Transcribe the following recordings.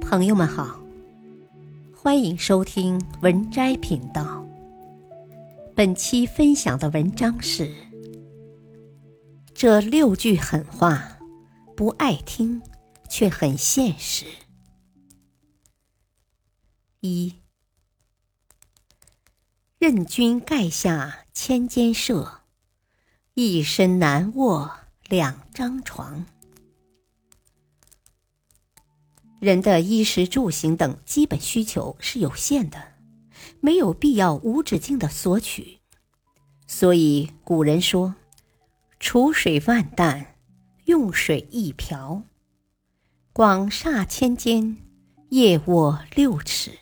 朋友们好，欢迎收听文摘频道。本期分享的文章是：这六句狠话，不爱听，却很现实。一，任君盖下千间舍，一身难卧两张床。人的衣食住行等基本需求是有限的，没有必要无止境的索取。所以古人说：“储水万担，用水一瓢。广厦千间，夜卧六尺。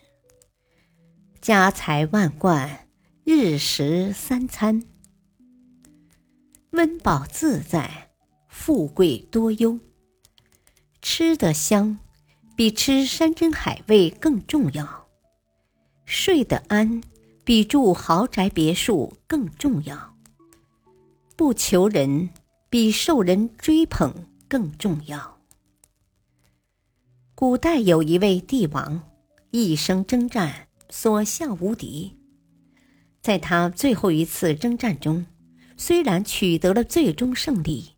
家财万贯，日食三餐。温饱自在，富贵多忧。吃得香。”比吃山珍海味更重要，睡得安比住豪宅别墅更重要，不求人比受人追捧更重要。古代有一位帝王，一生征战，所向无敌。在他最后一次征战中，虽然取得了最终胜利，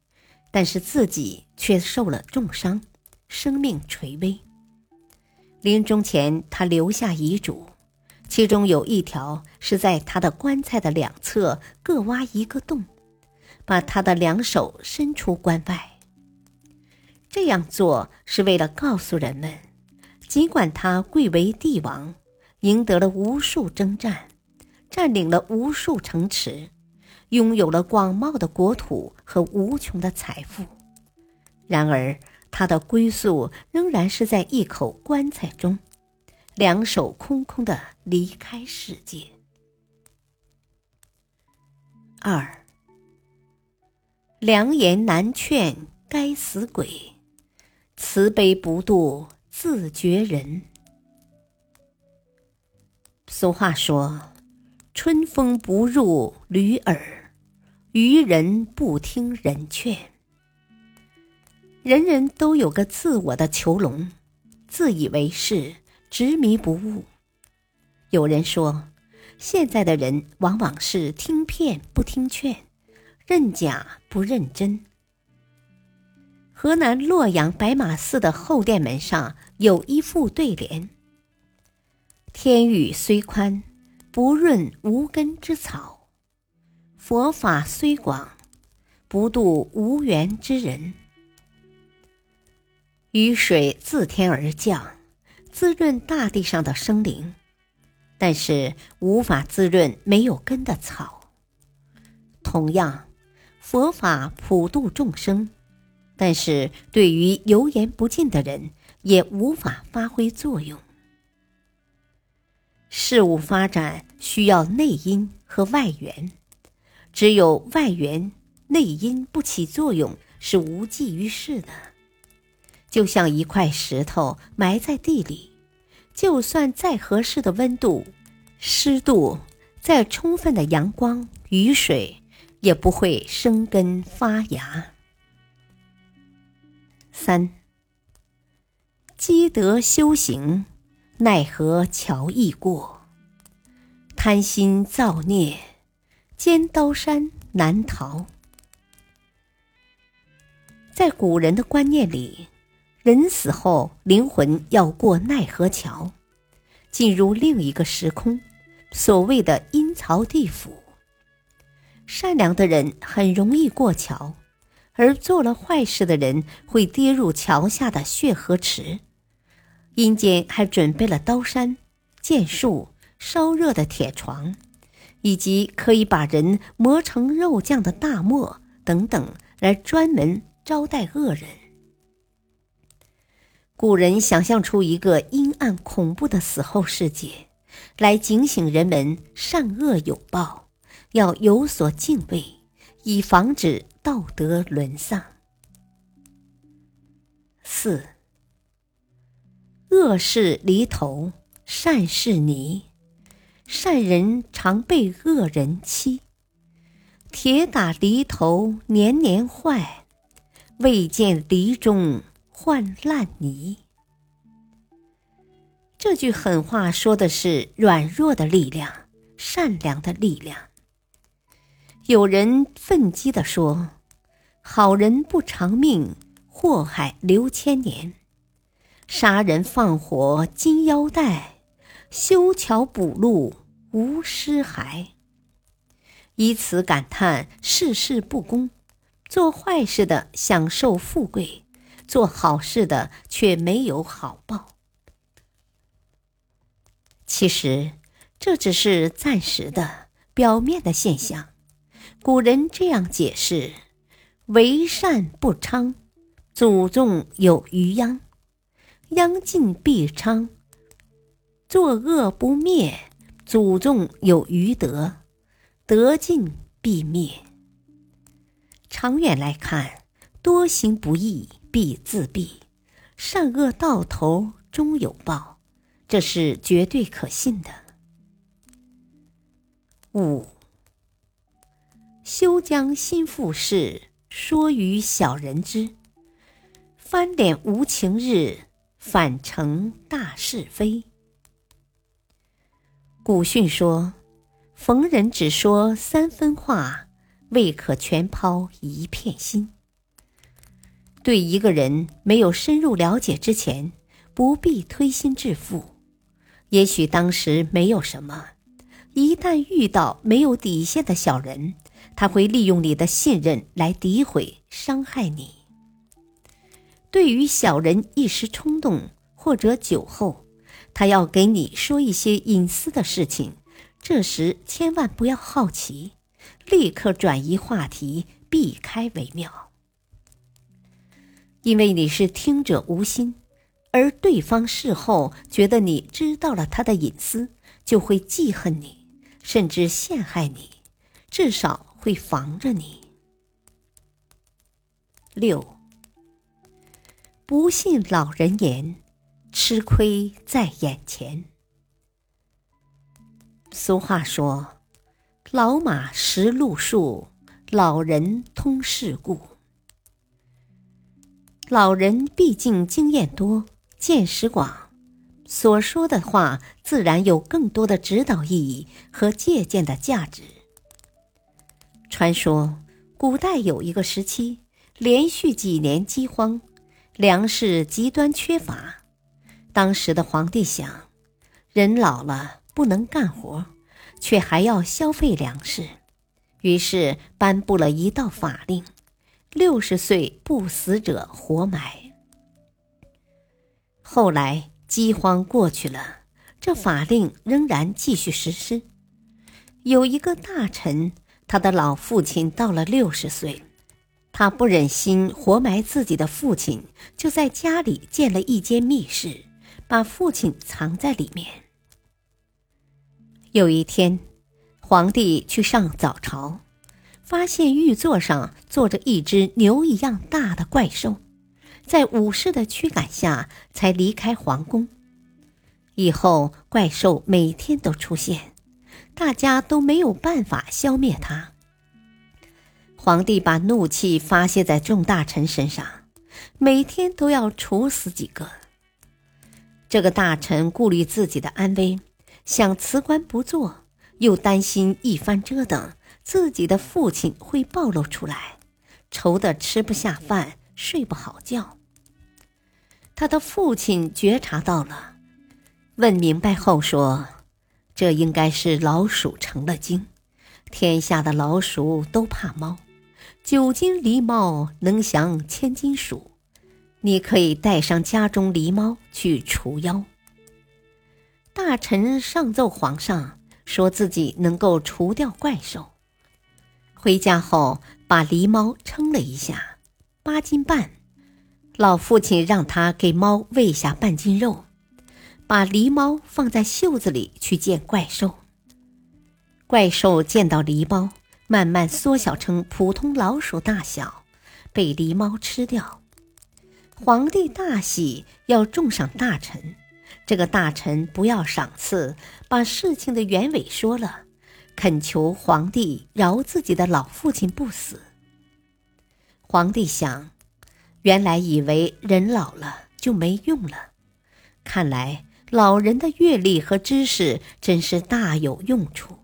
但是自己却受了重伤，生命垂危。临终前，他留下遗嘱，其中有一条是在他的棺材的两侧各挖一个洞，把他的两手伸出棺外。这样做是为了告诉人们，尽管他贵为帝王，赢得了无数征战，占领了无数城池，拥有了广袤的国土和无穷的财富，然而。他的归宿仍然是在一口棺材中，两手空空的离开世界。二，良言难劝该死鬼，慈悲不渡自绝人。俗话说：“春风不入驴耳，愚人不听人劝。”人人都有个自我的囚笼，自以为是，执迷不悟。有人说，现在的人往往是听骗不听劝，认假不认真。河南洛阳白马寺的后殿门上有一副对联：“天宇虽宽，不润无根之草；佛法虽广，不渡无缘之人。”雨水自天而降，滋润大地上的生灵，但是无法滋润没有根的草。同样，佛法普度众生，但是对于油盐不进的人，也无法发挥作用。事物发展需要内因和外缘，只有外缘，内因不起作用，是无济于事的。就像一块石头埋在地里，就算再合适的温度、湿度，再充分的阳光、雨水，也不会生根发芽。三，积德修行，奈何桥易过；贪心造孽，尖刀山难逃。在古人的观念里。人死后，灵魂要过奈何桥，进入另一个时空，所谓的阴曹地府。善良的人很容易过桥，而做了坏事的人会跌入桥下的血河池。阴间还准备了刀山、剑树、烧热的铁床，以及可以把人磨成肉酱的大磨等等，来专门招待恶人。古人想象出一个阴暗恐怖的死后世界，来警醒人们善恶有报，要有所敬畏，以防止道德沦丧。四，恶事离头，善事泥，善人常被恶人欺，铁打犁头年年坏，未见犁中。换烂泥。这句狠话说的是软弱的力量，善良的力量。有人愤激地说：“好人不长命，祸害留千年；杀人放火金腰带，修桥补路无尸骸。”以此感叹世事不公，做坏事的享受富贵，做好事的却没有好报。其实，这只是暂时的、表面的现象。古人这样解释：“为善不昌，祖宗有余殃；殃尽必昌，作恶不灭，祖宗有余德；德尽必灭。”长远来看，多行不义必自毙，善恶到头终有报。这是绝对可信的。五，休将心腹事说于小人知，翻脸无情日，反成大是非。古训说：“逢人只说三分话，未可全抛一片心。”对一个人没有深入了解之前，不必推心置腹。也许当时没有什么，一旦遇到没有底线的小人，他会利用你的信任来诋毁、伤害你。对于小人一时冲动或者酒后，他要给你说一些隐私的事情，这时千万不要好奇，立刻转移话题，避开为妙，因为你是听者无心。而对方事后觉得你知道了他的隐私，就会记恨你，甚至陷害你，至少会防着你。六，不信老人言，吃亏在眼前。俗话说：“老马识路数，老人通世故。”老人毕竟经验多。见识广，所说的话自然有更多的指导意义和借鉴的价值。传说古代有一个时期，连续几年饥荒，粮食极端缺乏。当时的皇帝想，人老了不能干活，却还要消费粮食，于是颁布了一道法令：六十岁不死者活埋。后来饥荒过去了，这法令仍然继续实施。有一个大臣，他的老父亲到了六十岁，他不忍心活埋自己的父亲，就在家里建了一间密室，把父亲藏在里面。有一天，皇帝去上早朝，发现玉座上坐着一只牛一样大的怪兽。在武士的驱赶下，才离开皇宫。以后怪兽每天都出现，大家都没有办法消灭它。皇帝把怒气发泄在众大臣身上，每天都要处死几个。这个大臣顾虑自己的安危，想辞官不做，又担心一番折腾，自己的父亲会暴露出来，愁得吃不下饭。睡不好觉。他的父亲觉察到了，问明白后说：“这应该是老鼠成了精。天下的老鼠都怕猫，九斤狸猫能降千斤鼠。你可以带上家中狸猫去除妖。”大臣上奏皇上，说自己能够除掉怪兽。回家后，把狸猫称了一下。八斤半，老父亲让他给猫喂下半斤肉，把狸猫放在袖子里去见怪兽。怪兽见到狸猫，慢慢缩小成普通老鼠大小，被狸猫吃掉。皇帝大喜，要重赏大臣。这个大臣不要赏赐，把事情的原委说了，恳求皇帝饶自己的老父亲不死。皇帝想，原来以为人老了就没用了，看来老人的阅历和知识真是大有用处。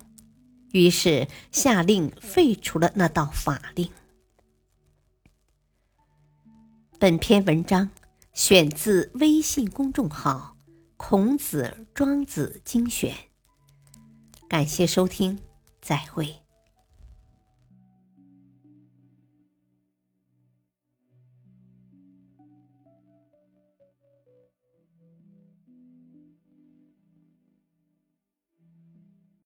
于是下令废除了那道法令。本篇文章选自微信公众号《孔子庄子精选》，感谢收听，再会。